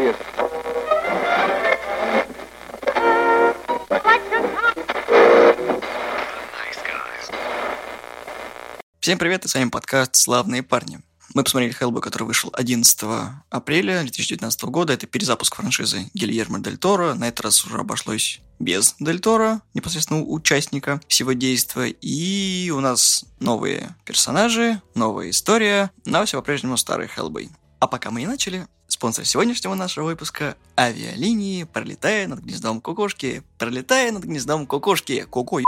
serious. Всем привет, и с вами подкаст «Славные парни». Мы посмотрели Хеллбой, который вышел 11 апреля 2019 года. Это перезапуск франшизы Гильермо Дель Торо. На этот раз уже обошлось без Дель Торо, непосредственно участника всего действия. И у нас новые персонажи, новая история, но все по-прежнему старый Хеллбой. А пока мы не начали, спонсор сегодняшнего нашего выпуска – авиалинии «Пролетая над гнездом кукушки». «Пролетая над гнездом кукушки». Куку,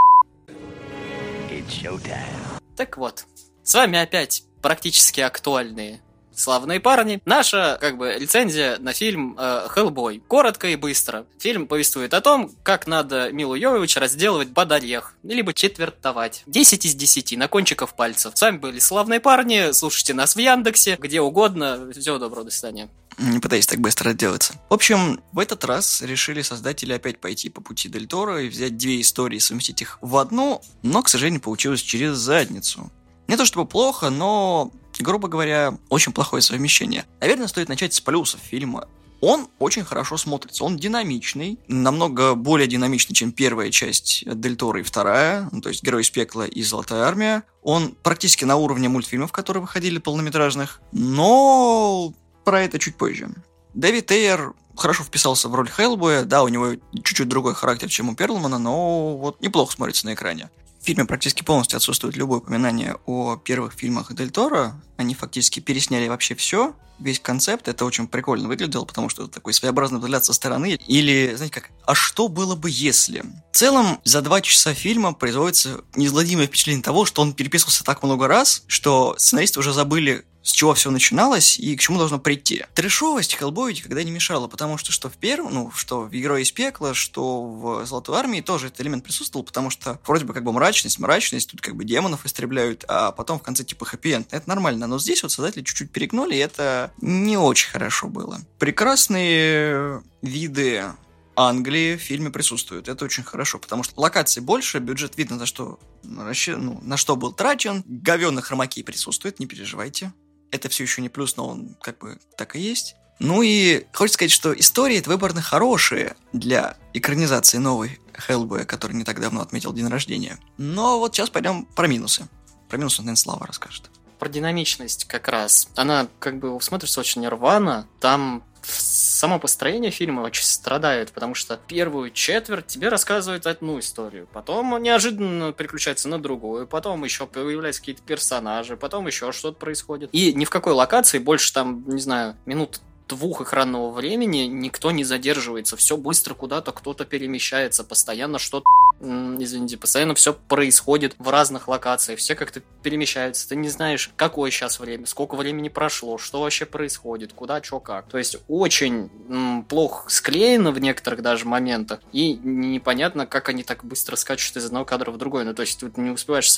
Так вот, с вами опять практически актуальные славные парни. Наша, как бы, лицензия на фильм э, «Хеллбой». Коротко и быстро. Фильм повествует о том, как надо Милу Йовович разделывать орех, либо четвертовать. 10 из 10, на кончиков пальцев. С вами были славные парни, слушайте нас в Яндексе, где угодно. Всего доброго, до свидания. Не пытайся так быстро отделаться. В общем, в этот раз решили создатели опять пойти по пути Дель Торо и взять две истории совместить их в одну, но, к сожалению, получилось через задницу. Не то чтобы плохо, но, грубо говоря, очень плохое совмещение. Наверное, стоит начать с плюсов фильма. Он очень хорошо смотрится, он динамичный, намного более динамичный, чем первая часть Дель Торо и вторая, ну, то есть «Герой из пекла» и «Золотая армия». Он практически на уровне мультфильмов, которые выходили полнометражных, но про это чуть позже. Дэвид Эйер хорошо вписался в роль Хеллбоя, да, у него чуть-чуть другой характер, чем у Перлмана, но вот неплохо смотрится на экране. В фильме практически полностью отсутствует любое упоминание о первых фильмах Дель Торо. Они фактически пересняли вообще все, весь концепт. Это очень прикольно выглядело, потому что это такой своеобразный взгляд со стороны. Или, знаете как, а что было бы если? В целом, за два часа фильма производится неизгладимое впечатление того, что он переписывался так много раз, что сценаристы уже забыли, с чего все начиналось и к чему должно прийти. Трешовость Хеллбою никогда не мешала, потому что что в первом, ну, что в «Герой из пекла», что в «Золотой армии» тоже этот элемент присутствовал, потому что вроде бы как бы мрачность, мрачность, тут как бы демонов истребляют, а потом в конце типа хэппи-энд. Это нормально, но здесь вот создатели чуть-чуть перегнули, и это не очень хорошо было. Прекрасные виды Англии в фильме присутствуют. Это очень хорошо, потому что локаций больше, бюджет видно, за что, ну, на что был трачен. Говёных хромаки присутствует, не переживайте это все еще не плюс, но он как бы так и есть. Ну и хочется сказать, что истории это выборно хорошие для экранизации новой Хеллбоя, который не так давно отметил день рождения. Но вот сейчас пойдем про минусы. Про минусы, наверное, Слава расскажет. Про динамичность как раз. Она как бы смотрится очень рвано. Там само построение фильма очень страдает, потому что первую четверть тебе рассказывают одну историю, потом неожиданно переключается на другую, потом еще появляются какие-то персонажи, потом еще что-то происходит. И ни в какой локации больше там, не знаю, минут двух экранного времени никто не задерживается, все быстро куда-то кто-то перемещается, постоянно что-то, извините, постоянно все происходит в разных локациях, все как-то перемещаются, ты не знаешь, какое сейчас время, сколько времени прошло, что вообще происходит, куда, что, как. То есть очень плохо склеено в некоторых даже моментах, и непонятно, как они так быстро скачут из одного кадра в другой. Ну, то есть тут не успеваешь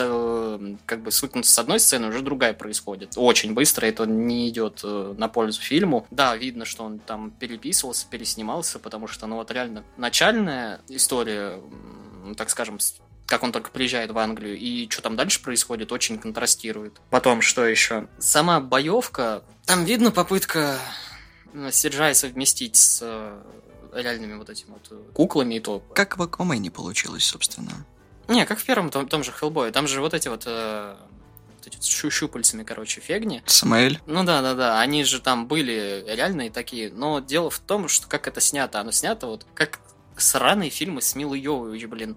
как бы свыкнуться с одной сцены, уже другая происходит. Очень быстро, это не идет э, на пользу фильму. Да, видно, что он там переписывался, переснимался, потому что, ну вот реально, начальная история, так скажем, как он только приезжает в Англию, и что там дальше происходит, очень контрастирует. Потом, что еще? Сама боевка, там видно попытка Сиджай совместить с э, реальными вот этими вот э, куклами и то. Как в Аквамене получилось, собственно? Не, как в первом том, том же Хеллбое. Там же вот эти вот э, вот эти щу щупальцами, короче, фегни. Самаэль? Ну да, да, да. Они же там были реальные такие. Но дело в том, что как это снято. Оно снято вот как сраные фильмы с Милой Йовович, блин.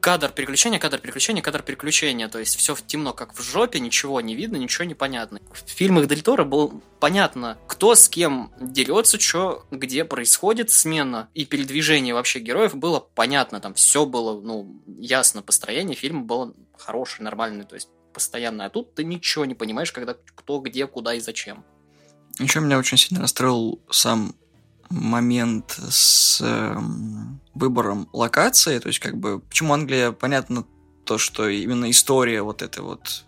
Кадр переключения, кадр переключения, кадр переключения. То есть все темно, как в жопе, ничего не видно, ничего не понятно. В фильмах Дель Торо было понятно, кто с кем дерется, что где происходит смена и передвижение вообще героев было понятно. Там все было, ну, ясно. Построение фильма было хорошее, нормальное. То есть постоянно, а тут ты ничего не понимаешь, когда кто, где, куда и зачем. Еще меня очень сильно расстроил сам момент с э, выбором локации, то есть как бы почему Англия, понятно то, что именно история вот этой вот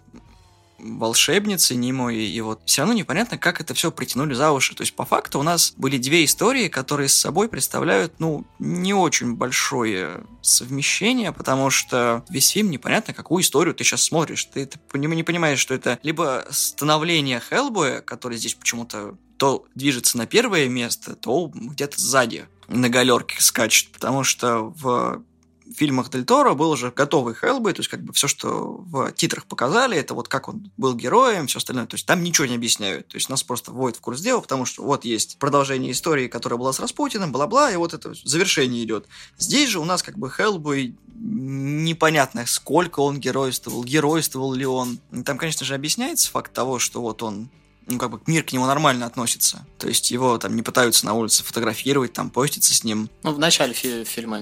волшебницы Нимой, и вот все равно непонятно, как это все притянули за уши. То есть, по факту, у нас были две истории, которые с собой представляют, ну, не очень большое совмещение, потому что весь фильм непонятно, какую историю ты сейчас смотришь. Ты, ты не понимаешь, что это либо становление Хеллбоя, который здесь почему-то то движется на первое место, то где-то сзади на галерке скачет, потому что в фильмах Дель Торо был уже готовый Хеллбой, то есть как бы все, что в титрах показали, это вот как он был героем, все остальное, то есть там ничего не объясняют, то есть нас просто вводят в курс дела, потому что вот есть продолжение истории, которая была с Распутиным, бла-бла, и вот это завершение идет. Здесь же у нас как бы Хеллбой непонятно, сколько он геройствовал, геройствовал ли он. Там, конечно же, объясняется факт того, что вот он ну, как бы мир к нему нормально относится. То есть его там не пытаются на улице фотографировать, там поститься с ним. Ну, в начале фи- фильма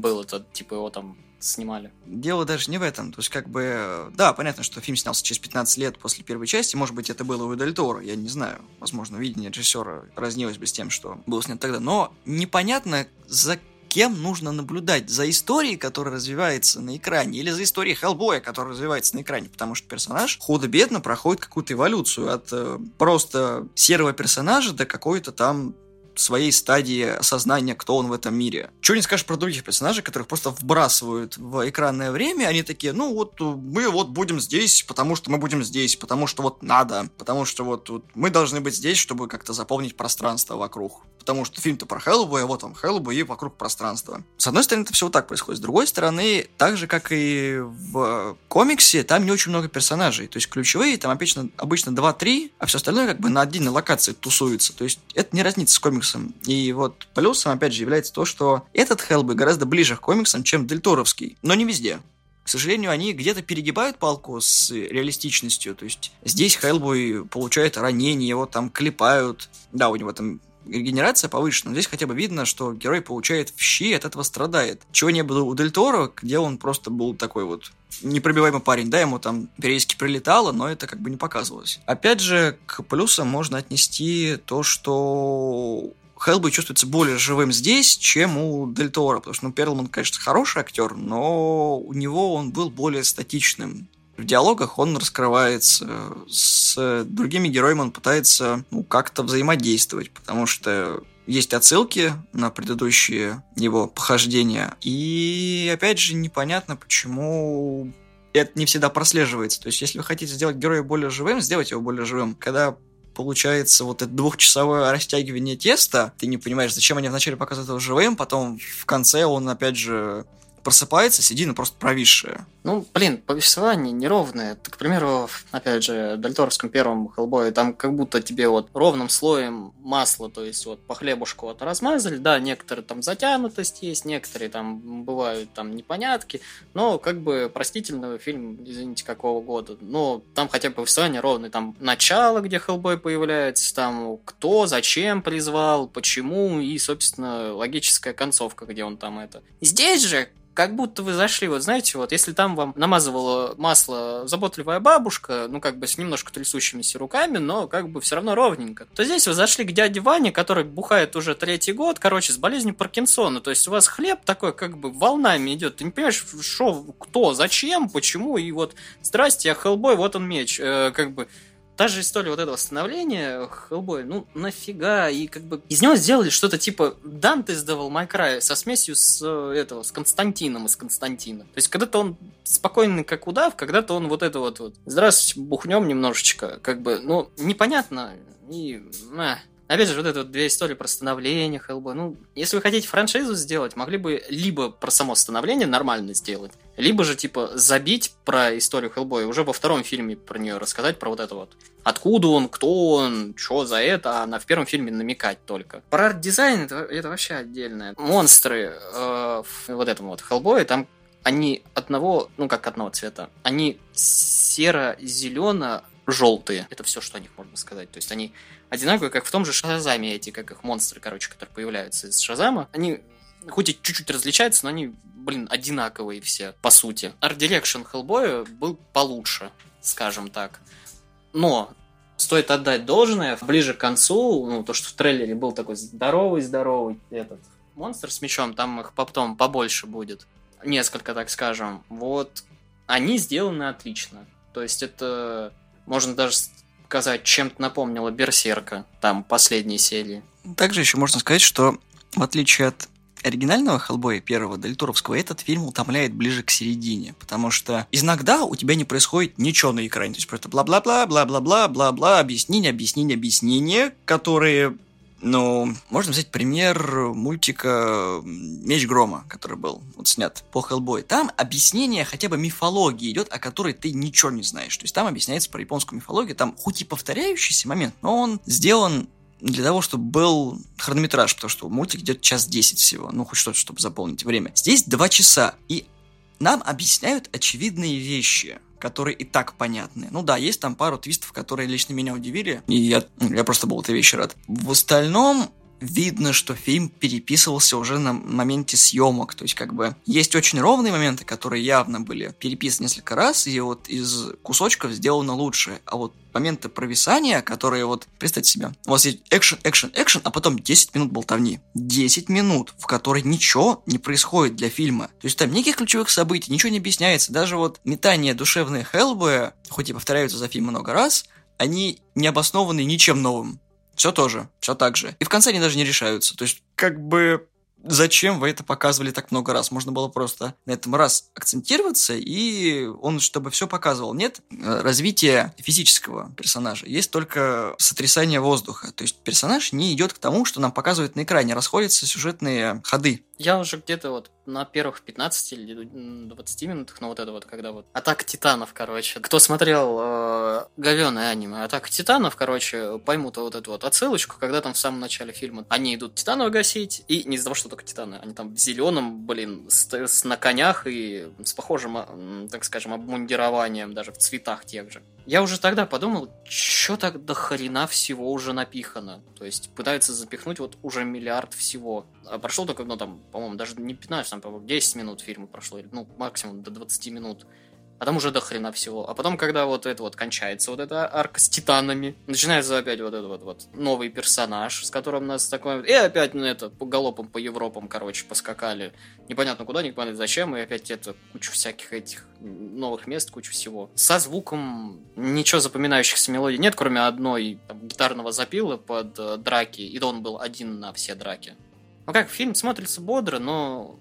было это, типа, его там снимали. Дело даже не в этом. То есть, как бы, да, понятно, что фильм снялся через 15 лет после первой части. Может быть, это было у Дель Торо, я не знаю. Возможно, видение режиссера разнилось бы с тем, что было снято тогда. Но непонятно, за кем нужно наблюдать? За историей, которая развивается на экране, или за историей Хеллбоя, которая развивается на экране, потому что персонаж худо-бедно проходит какую-то эволюцию от э, просто серого персонажа до какой-то там своей стадии осознания, кто он в этом мире. Чего не скажешь про других персонажей, которых просто вбрасывают в экранное время, они такие, ну вот мы вот будем здесь, потому что мы будем здесь, потому что вот надо, потому что вот, вот мы должны быть здесь, чтобы как-то заполнить пространство вокруг. Потому что фильм-то про Хеллбоя, вот он Хеллбой и вокруг пространства. С одной стороны, это все вот так происходит. С другой стороны, так же, как и в комиксе, там не очень много персонажей. То есть ключевые там обычно, обычно 2-3, а все остальное как бы на отдельной локации тусуется. То есть это не разница с комиксом комиксам. И вот плюсом, опять же, является то, что этот Хеллбой гораздо ближе к комиксам, чем Дельторовский, но не везде. К сожалению, они где-то перегибают палку с реалистичностью. То есть здесь Хеллбой получает ранение, его там клепают. Да, у него там регенерация повышена, здесь хотя бы видно, что герой получает в щи и от этого страдает. Чего не было у Дель Торо, где он просто был такой вот непробиваемый парень, да, ему там периодически прилетало, но это как бы не показывалось. Опять же, к плюсам можно отнести то, что Хеллбой чувствуется более живым здесь, чем у Дель Торо, потому что, ну, Перлман, конечно, хороший актер, но у него он был более статичным. В диалогах он раскрывается, с другими героями он пытается ну, как-то взаимодействовать, потому что есть отсылки на предыдущие его похождения. И опять же, непонятно, почему это не всегда прослеживается. То есть, если вы хотите сделать героя более живым, сделайте его более живым. Когда получается вот это двухчасовое растягивание теста, ты не понимаешь, зачем они вначале показывают его живым, потом в конце он опять же просыпается, сидит, ну просто провисшая. Ну, блин, повествование неровное. К примеру, опять же, в Дальторовском первом Хеллбое, там как будто тебе вот ровным слоем масла, то есть вот по хлебушку вот размазали, да, некоторые там затянутость есть, некоторые там бывают там непонятки, но как бы простительный фильм, извините, какого года, но там хотя бы повествование ровное, там начало, где Хеллбой появляется, там кто, зачем призвал, почему, и, собственно, логическая концовка, где он там это. Здесь же как будто вы зашли, вот знаете, вот если там вам намазывала масло заботливая бабушка, ну как бы с немножко трясущимися руками, но как бы все равно ровненько, то здесь вы зашли к дяде Ване, который бухает уже третий год, короче, с болезнью Паркинсона, то есть у вас хлеб такой как бы волнами идет, ты не понимаешь, что, кто, зачем, почему, и вот здрасте, я Хеллбой, вот он меч, э, как бы та же история вот этого становления Хеллбоя, ну нафига, и как бы из него сделали что-то типа Данте May Cry со смесью с э, этого, с Константином из Константина. То есть когда-то он спокойный как удав, когда-то он вот это вот, вот здравствуйте, бухнем немножечко, как бы, ну, непонятно, и, э, Опять же, вот это вот две истории про становление Хеллбоя. Ну, если вы хотите франшизу сделать, могли бы либо про само становление нормально сделать, либо же, типа, забить про историю Хеллбоя, уже во втором фильме про нее рассказать, про вот это вот. Откуда он, кто он, что за это, а на в первом фильме намекать только. Про арт-дизайн это, это вообще отдельное. Монстры э, в вот этом вот Хеллбое, там они одного, ну как одного цвета, они серо-зелено желтые. Это все, что о них можно сказать. То есть они одинаковые, как в том же Шазаме эти, как их монстры, короче, которые появляются из Шазама. Они хоть и чуть-чуть различаются, но они, блин, одинаковые все, по сути. Art Direction Hellboy был получше, скажем так. Но стоит отдать должное, ближе к концу, ну, то, что в трейлере был такой здоровый-здоровый этот монстр с мечом, там их потом побольше будет. Несколько, так скажем. Вот они сделаны отлично. То есть это можно даже сказать, чем-то напомнило Берсерка, там, последней серии. Также еще можно сказать, что в отличие от оригинального Хеллбоя первого, Дельтуровского, этот фильм утомляет ближе к середине, потому что иногда у тебя не происходит ничего на экране, то есть просто бла-бла-бла, бла-бла-бла, бла-бла, объяснение, объяснение, объяснение, которые ну, можно взять пример мультика «Меч грома», который был вот снят по Хеллбой. Там объяснение хотя бы мифологии идет, о которой ты ничего не знаешь. То есть там объясняется про японскую мифологию. Там хоть и повторяющийся момент, но он сделан для того, чтобы был хронометраж, потому что мультик идет час десять всего, ну, хоть что-то, чтобы заполнить время. Здесь два часа, и нам объясняют очевидные вещи которые и так понятны. Ну да, есть там пару твистов, которые лично меня удивили, и я, я просто был этой вещи рад. В остальном, видно, что фильм переписывался уже на моменте съемок. То есть, как бы, есть очень ровные моменты, которые явно были переписаны несколько раз, и вот из кусочков сделано лучше. А вот моменты провисания, которые вот, представьте себе, у вас есть экшен, экшен, экшен, а потом 10 минут болтовни. 10 минут, в которой ничего не происходит для фильма. То есть там никаких ключевых событий, ничего не объясняется. Даже вот метания душевные Хеллбоя, хоть и повторяются за фильм много раз, они не обоснованы ничем новым. Все тоже, все так же. И в конце они даже не решаются. То есть, как бы зачем вы это показывали так много раз? Можно было просто на этом раз акцентироваться, и он, чтобы все показывал. Нет развития физического персонажа, есть только сотрясание воздуха. То есть персонаж не идет к тому, что нам показывают на экране, расходятся сюжетные ходы. Я уже где-то вот на первых 15 или 20 минутах, ну вот это вот, когда вот Атака Титанов, короче. Кто смотрел э, говёное аниме Атака Титанов, короче, поймут вот эту вот отсылочку, когда там в самом начале фильма они идут Титанов гасить, и не из-за того, что только Титаны, они там в зеленом, блин, с, с, на конях и с похожим, так скажем, обмундированием, даже в цветах тех же. Я уже тогда подумал, что так до хрена всего уже напихано. То есть пытаются запихнуть вот уже миллиард всего. А прошло только, ну там, по-моему, даже не 15, там, по-моему, 10 минут фильма прошло, ну, максимум до 20 минут а там уже до хрена всего. А потом, когда вот это вот кончается, вот эта арка с титанами, начинается опять вот этот вот, вот новый персонаж, с которым нас такой... И опять, ну, это, по галопам, по Европам, короче, поскакали. Непонятно куда, непонятно зачем, и опять это, кучу всяких этих новых мест, кучу всего. Со звуком ничего запоминающихся мелодий нет, кроме одной там, гитарного запила под э, драки, и он был один на все драки. Ну как, фильм смотрится бодро, но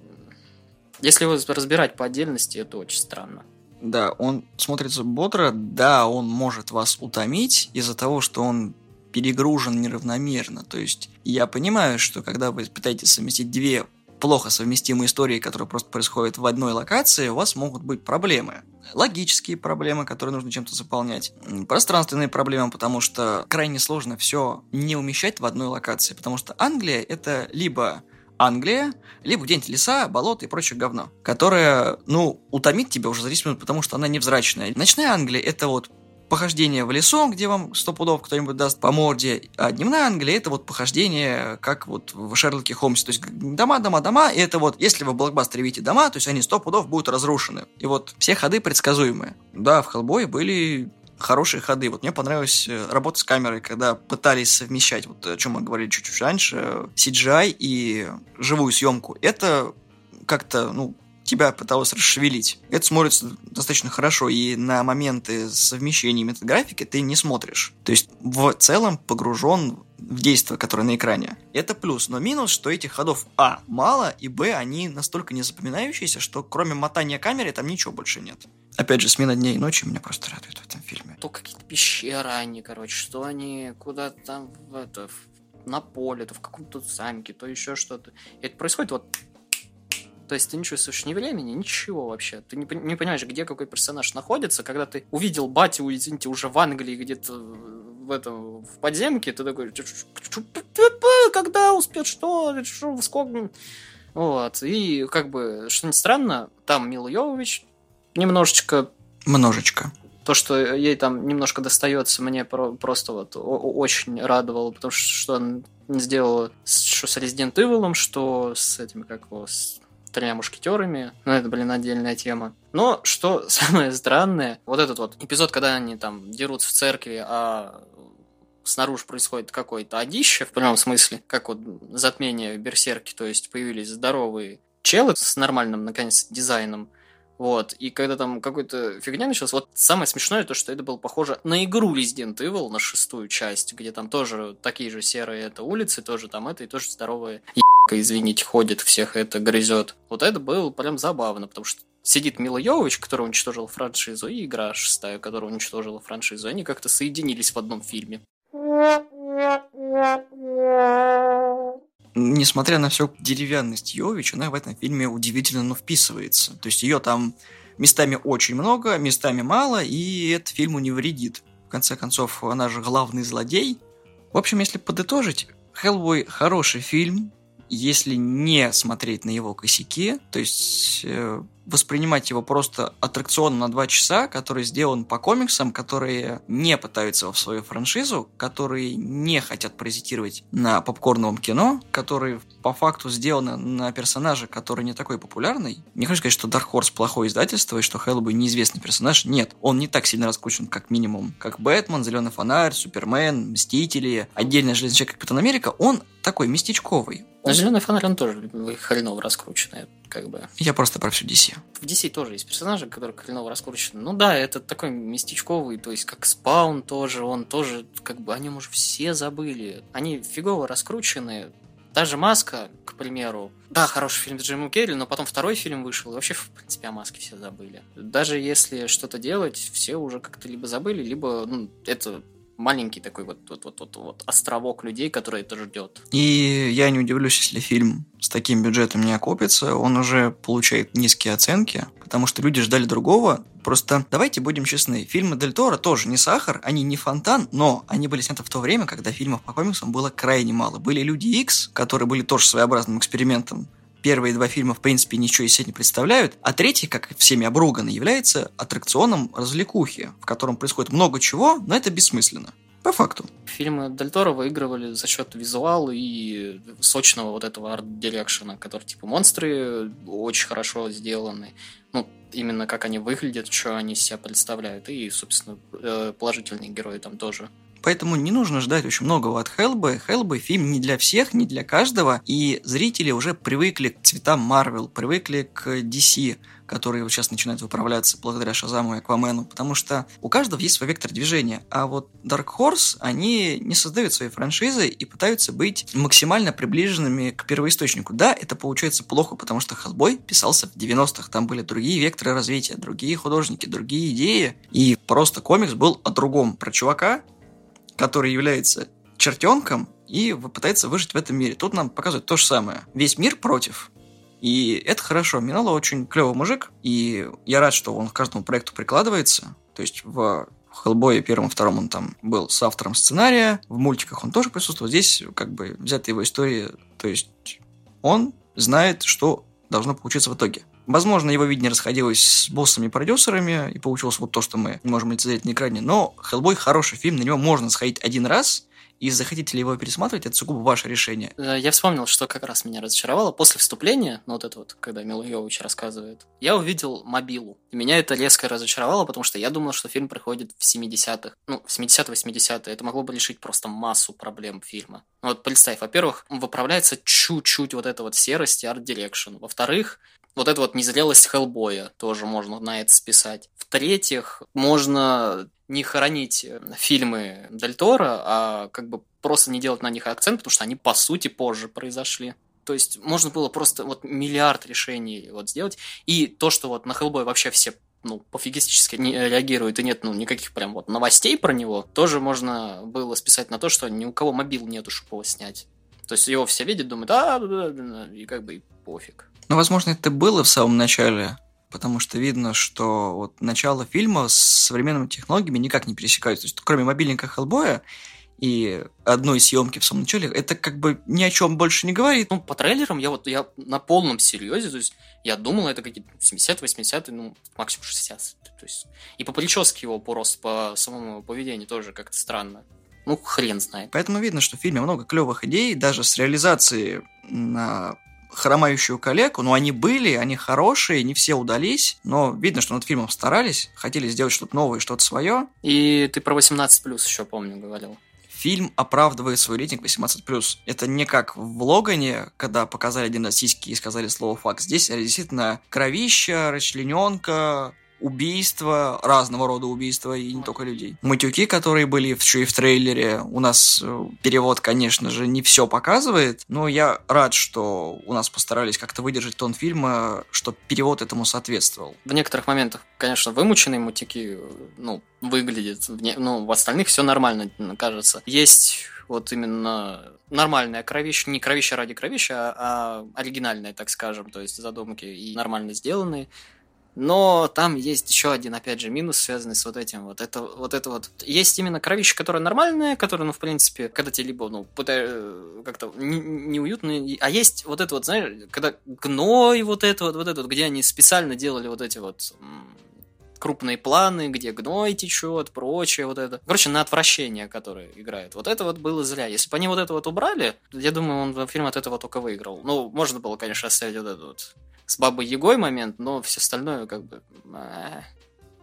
если его разбирать по отдельности, это очень странно. Да, он смотрится бодро, да, он может вас утомить из-за того, что он перегружен неравномерно. То есть я понимаю, что когда вы пытаетесь совместить две плохо совместимые истории, которые просто происходят в одной локации, у вас могут быть проблемы. Логические проблемы, которые нужно чем-то заполнять. Пространственные проблемы, потому что крайне сложно все не умещать в одной локации. Потому что Англия это либо Англия, либо где-нибудь леса, болота и прочее говно, которое, ну, утомит тебя уже за 10 минут, потому что она невзрачная. Ночная Англия — это вот похождение в лесу, где вам сто пудов кто-нибудь даст по морде, а дневная Англия это вот похождение, как вот в Шерлоке Холмсе, то есть дома, дома, дома, и это вот, если вы в блокбастере видите дома, то есть они сто пудов будут разрушены. И вот все ходы предсказуемые. Да, в Хеллбое были хорошие ходы. Вот мне понравилась э, работа с камерой, когда пытались совмещать, вот о чем мы говорили чуть-чуть раньше, CGI и живую съемку. Это как-то, ну, тебя пыталось расшевелить. Это смотрится достаточно хорошо, и на моменты совмещения метаграфики ты не смотришь. То есть в целом погружен в действие, которое на экране. Это плюс, но минус, что этих ходов А мало, и Б они настолько незапоминающиеся, что кроме мотания камеры там ничего больше нет. Опять же, смена дней и ночи меня просто радует фильме. То какие-то пещеры они, короче, что они куда-то там в это, в, на поле, то в каком-то замке, то еще что-то. И это происходит вот то есть ты не чувствуешь ни времени, ничего вообще. Ты не, не понимаешь, где какой персонаж находится. Когда ты увидел батю, извините, уже в Англии где-то в этом в подземке, ты такой, когда успеет, что, что, сколько... Вот, и как бы, что не странно, там Мила Йовович немножечко... Множечко. То, что ей там немножко достается, мне просто вот очень радовало, потому что она сделала что с Resident Evil, что с этими, как его, с тремя мушкетерами. Ну, это, блин, отдельная тема. Но что самое странное, вот этот вот эпизод, когда они там дерутся в церкви, а снаружи происходит какое-то одище, в прямом смысле, как вот затмение в Берсерке, то есть появились здоровые челы с нормальным, наконец, дизайном, вот, и когда там какой-то фигня началась, вот самое смешное то, что это было похоже на игру Resident Evil, на шестую часть, где там тоже такие же серые это улицы, тоже там это, и тоже здоровые извините, ходит, всех это грызет. Вот это было прям забавно, потому что сидит Мила Йовович, который уничтожил франшизу, и игра шестая, которая уничтожила франшизу. Они как-то соединились в одном фильме. Несмотря на всю деревянность Йович, она в этом фильме удивительно ну, вписывается. То есть ее там местами очень много, местами мало, и это фильму не вредит. В конце концов, она же главный злодей. В общем, если подытожить, Хеллбой хороший фильм, если не смотреть на его косяки, то есть э, воспринимать его просто аттракционом на два часа, который сделан по комиксам, которые не пытаются в свою франшизу, которые не хотят паразитировать на попкорновом кино, которые по факту сделаны на персонаже, который не такой популярный. Не хочу сказать, что Dark Horse плохое издательство и что Хеллбой неизвестный персонаж. Нет, он не так сильно раскручен, как минимум, как Бэтмен, Зеленый фонарь, Супермен, Мстители, отдельно Железный человек, Капитан Америка. Он такой местечковый. Но Зеленый фонарь, он тоже хреново раскрученный, как бы. Я просто про всю DC. В DC тоже есть персонажи, которые хреново раскручены. Ну да, это такой местечковый, то есть как Спаун тоже, он тоже, как бы, о нем уже все забыли. Они фигово раскручены, даже «Маска», к примеру, да, хороший фильм с Джимом Керри, но потом второй фильм вышел, и вообще, в принципе, о «Маске» все забыли. Даже если что-то делать, все уже как-то либо забыли, либо ну, это маленький такой вот, вот, вот, вот, вот островок людей, который это ждет. И я не удивлюсь, если фильм с таким бюджетом не окупится, он уже получает низкие оценки, потому что люди ждали другого. Просто давайте будем честны, фильмы Дель Торо тоже не сахар, они не фонтан, но они были сняты в то время, когда фильмов по комиксам было крайне мало. Были Люди Икс, которые были тоже своеобразным экспериментом первые два фильма, в принципе, ничего из себя не представляют, а третий, как всеми обруганный, является аттракционом развлекухи, в котором происходит много чего, но это бессмысленно. По факту. Фильмы Дель Торо выигрывали за счет визуала и сочного вот этого арт-дирекшена, который типа монстры очень хорошо сделаны. Ну, именно как они выглядят, что они себя представляют. И, собственно, э, положительные герои там тоже. Поэтому не нужно ждать очень многого от Хеллбы. Хеллбы фильм не для всех, не для каждого, и зрители уже привыкли к цветам Марвел, привыкли к DC, которые сейчас начинают выправляться благодаря Шазаму и Аквамену, потому что у каждого есть свой вектор движения, а вот Dark Horse, они не создают свои франшизы и пытаются быть максимально приближенными к первоисточнику. Да, это получается плохо, потому что Хеллбой писался в 90-х, там были другие векторы развития, другие художники, другие идеи, и просто комикс был о другом, про чувака, который является чертенком и пытается выжить в этом мире. Тут нам показывают то же самое. Весь мир против. И это хорошо. Минало очень клевый мужик, и я рад, что он к каждому проекту прикладывается. То есть в Хеллбое первом втором он там был с автором сценария, в мультиках он тоже присутствовал. Здесь как бы взята его история, то есть он знает, что должно получиться в итоге. Возможно, его видение расходилось с боссами-продюсерами, и получилось вот то, что мы можем лицезреть на экране, но «Хеллбой» хороший фильм, на него можно сходить один раз, и захотите ли его пересматривать, это сугубо ваше решение. Э, я вспомнил, что как раз меня разочаровало. После вступления, ну вот это вот, когда Мила Йович рассказывает, я увидел мобилу. И меня это резко разочаровало, потому что я думал, что фильм происходит в 70-х. Ну, в 70-80-е. Это могло бы решить просто массу проблем фильма. Ну вот представь, во-первых, выправляется чуть-чуть вот эта вот серость и art direction. Во-вторых, вот эта вот незрелость Хеллбоя тоже можно на это списать. В-третьих, можно не хоронить э, фильмы Дель Торо, а как бы просто не делать на них акцент, потому что они по сути позже произошли. То есть можно было просто вот миллиард решений вот сделать. И то, что вот на Хеллбой вообще все ну, пофигистически не реагируют, и нет, ну, никаких прям вот новостей про него, тоже можно было списать на то, что ни у кого мобил нету, чтобы его снять. То есть его все видят, думают, а, да, да, да, и как бы и пофиг. Ну, возможно, это было в самом начале, потому что видно, что вот начало фильма с современными технологиями никак не пересекаются. То есть, кроме мобильника Хеллбоя и одной съемки в самом начале, это как бы ни о чем больше не говорит. Ну, по трейлерам я вот я на полном серьезе, то есть я думал, это какие-то 70-80-е, ну, максимум 60 То есть, и по прическе его, просто по самому поведению тоже как-то странно. Ну, хрен знает. Поэтому видно, что в фильме много клевых идей, даже с реализацией на хромающую коллегу, но они были, они хорошие, не все удались, но видно, что над фильмом старались, хотели сделать что-то новое, что-то свое. И ты про 18 плюс еще помню говорил. Фильм оправдывает свой рейтинг 18+. Это не как в Логане, когда показали один раз сиськи и сказали слово «факт». Здесь действительно кровища, расчлененка, убийства, разного рода убийства, и не только людей. Матюки, которые были еще и в трейлере, у нас э, перевод, конечно же, не все показывает, но я рад, что у нас постарались как-то выдержать тон фильма, что перевод этому соответствовал. В некоторых моментах, конечно, вымученные матюки, ну, выглядят, ну, в остальных все нормально, кажется. Есть вот именно нормальная кровища, не кровища ради кровища, а, а так скажем, то есть задумки и нормально сделанные. Но там есть еще один, опять же, минус, связанный с вот этим. Вот это вот. Это вот. Есть именно кровища, которая нормальная, которая, ну, в принципе, когда тебе либо, ну, как-то неуютно, не а есть вот это вот, знаешь, когда гной вот это вот, вот это вот, где они специально делали вот эти вот крупные планы, где гной течет, прочее, вот это. Короче, на отвращение, которое играет. Вот это вот было зря. Если бы они вот это вот убрали, я думаю, он фильм от этого только выиграл. Ну, можно было, конечно, оставить вот этот вот с Бабой Егой момент, но все остальное как бы... А.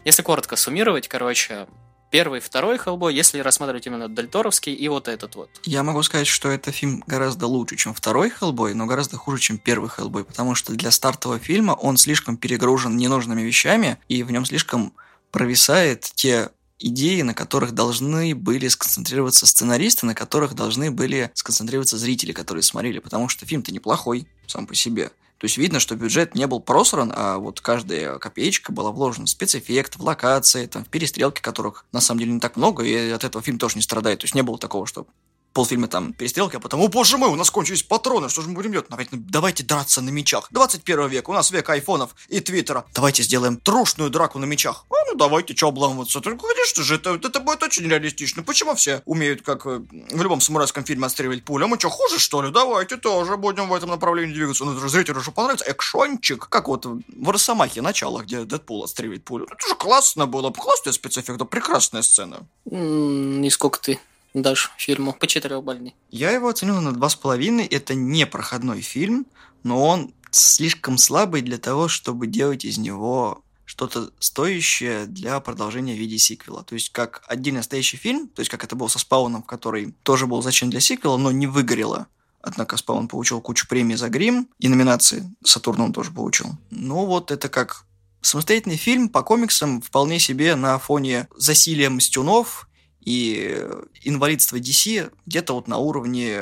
Если коротко суммировать, короче, первый, второй Хеллбой, если рассматривать именно Дельторовский и вот этот вот. Я могу сказать, что это фильм гораздо лучше, чем второй Хеллбой, но гораздо хуже, чем первый Хеллбой, потому что для стартового фильма он слишком перегружен ненужными вещами, и в нем слишком провисает те идеи, на которых должны были сконцентрироваться сценаристы, на которых должны были сконцентрироваться зрители, которые смотрели, потому что фильм-то неплохой сам по себе. То есть видно, что бюджет не был просран, а вот каждая копеечка была вложена в спецэффект, в локации, там, в перестрелки, которых на самом деле не так много, и от этого фильм тоже не страдает. То есть не было такого, что полфильма там перестрелки, а потом, о боже мой, у нас кончились патроны, что же мы будем делать? Ну, давайте драться на мечах. 21 век, у нас век айфонов и твиттера. Давайте сделаем трушную драку на мечах. А, ну давайте, что обламываться? Ну, конечно же, это, это будет очень реалистично. Почему все умеют, как э, в любом самурайском фильме, отстреливать пулю? А мы что, хуже, что ли? Давайте тоже будем в этом направлении двигаться. Ну, зрителю же понравится. Экшончик. Как вот в Росомахе начало, где Дэдпул отстреливает пулю. Это же классно было. Классная спецэффект, прекрасная сцена. Mm, и сколько ты дашь фильму по четырехбальной? Я его оценил на два с половиной. Это не проходной фильм, но он слишком слабый для того, чтобы делать из него что-то стоящее для продолжения в виде сиквела. То есть как отдельно настоящий фильм, то есть как это было со Спауном, который тоже был зачем для сиквела, но не выгорело. Однако Спаун получил кучу премий за грим, и номинации Сатурна он тоже получил. Ну вот это как самостоятельный фильм по комиксам вполне себе на фоне засилия Мстюнов и инвалидства DC где-то вот на уровне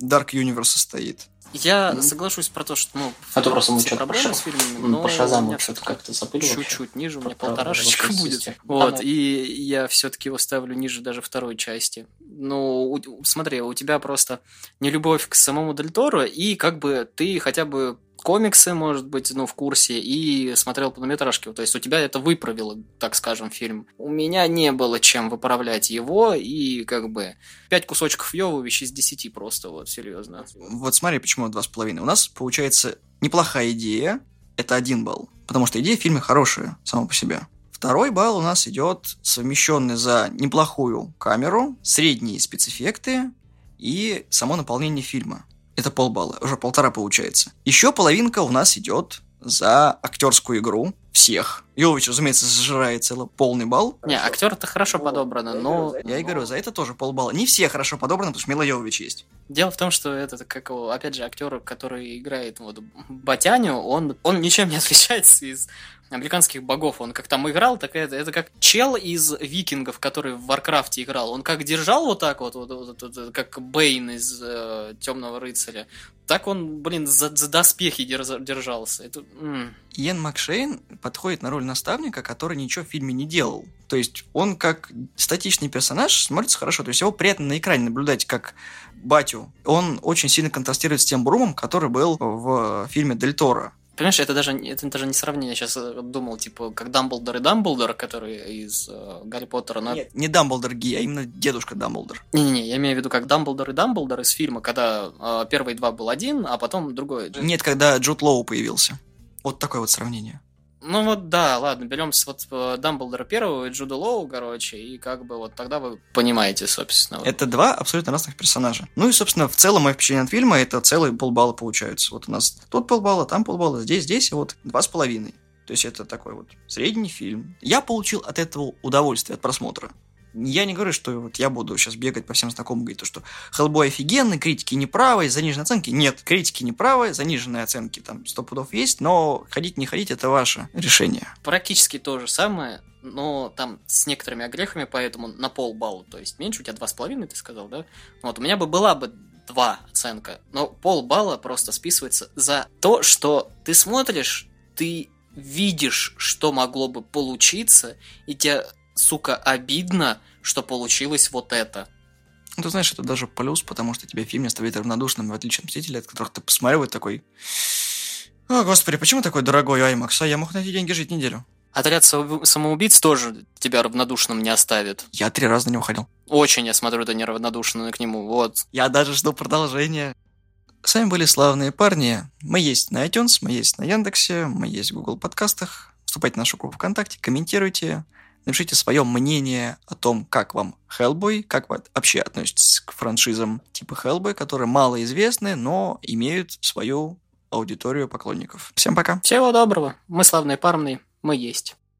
Dark Universe стоит. Я mm. соглашусь про то, что, ну, а то просто мы что проблемы с фильмами, но по Шазаму что-то как-то забыли Чуть-чуть ниже, у меня полторашечка будет. Вот, и я все-таки его ставлю ниже даже второй части. Ну, смотри, у тебя просто не любовь к самому Дель Торо, и как бы ты хотя бы комиксы, может быть, ну, в курсе, и смотрел полнометражки. То есть у тебя это выправило, так скажем, фильм. У меня не было чем выправлять его, и как бы пять кусочков Йовович из десяти просто, вот, серьезно. Вот смотри, почему два с половиной. У нас получается неплохая идея, это один балл. Потому что идея в фильме хорошая, сама по себе. Второй балл у нас идет совмещенный за неплохую камеру, средние спецэффекты и само наполнение фильма. Это полбалла, уже полтора получается. Еще половинка у нас идет за актерскую игру всех. Йович, разумеется, зажирает целый полный балл. Не, актер это хорошо подобрано, но... Я и говорю, за это тоже полбалла. Не все хорошо подобраны, потому что Мила Йович есть. Дело в том, что этот, как его, опять же, актер, который играет вот Батяню, он, он ничем не отличается из американских богов. Он как там играл, так это, это как чел из викингов, который в Варкрафте играл. Он как держал вот так вот, вот, вот, вот как Бейн из э, Темного рыцаря, так он, блин, за, за доспехи держался. Это, Иэн Макшейн подходит на роль наставника, который ничего в фильме не делал. То есть он как статичный персонаж смотрится хорошо. То есть его приятно на экране наблюдать как батю. Он очень сильно контрастирует с тем Брумом, который был в фильме Дель Торо. Понимаешь, это даже, это даже не сравнение. Я сейчас э, думал, типа, как Дамблдор и Дамблдор, которые из э, Гарри Поттера. Но... Нет, не Дамблдор Ги, а именно дедушка Дамблдор. Не-не-не, я имею в виду как Дамблдор и Дамблдор из фильма, когда э, первые два был один, а потом другой. Нет, когда Джуд Лоу появился. Вот такое вот сравнение. Ну вот да, ладно, берем вот э, Дамблдора первого и Джуда Лоу, короче, и как бы вот тогда вы понимаете, собственно. Это два абсолютно разных персонажа. Ну и, собственно, в целом мое впечатление от фильма это целые полбалла получаются. Вот у нас тут полбалла, там полбалла, здесь, здесь, и вот два с половиной. То есть это такой вот средний фильм. Я получил от этого удовольствие от просмотра. Я не говорю, что вот я буду сейчас бегать по всем знакомым, говорить, то, что Хеллбой офигенный, критики неправы, заниженные оценки. Нет, критики неправы, заниженные оценки там сто пудов есть, но ходить не ходить это ваше решение. Практически то же самое, но там с некоторыми огрехами, поэтому на полбалла, то есть меньше, у тебя два с половиной, ты сказал, да? Вот, у меня бы была бы два оценка, но полбалла просто списывается за то, что ты смотришь, ты видишь, что могло бы получиться, и тебе, сука, обидно, что получилось вот это. Ну, ты знаешь, это даже плюс, потому что тебя фильм не оставляет равнодушным, в отличие от «Мстителей», от которых ты посмотрел и такой... О, господи, почему такой дорогой IMAX? А я мог на эти деньги жить неделю. Отряд самоубийц тоже тебя равнодушным не оставит. Я три раза на него ходил. Очень, я смотрю, ты неравнодушный к нему, вот. Я даже жду продолжения. С вами были славные парни. Мы есть на iTunes, мы есть на Яндексе, мы есть в Google подкастах. Вступайте в нашу группу ВКонтакте, комментируйте, напишите свое мнение о том, как вам Hellboy, как вы вообще относитесь к франшизам типа Hellboy, которые малоизвестны, но имеют свою аудиторию поклонников. Всем пока. Всего доброго. Мы славные парни, мы есть.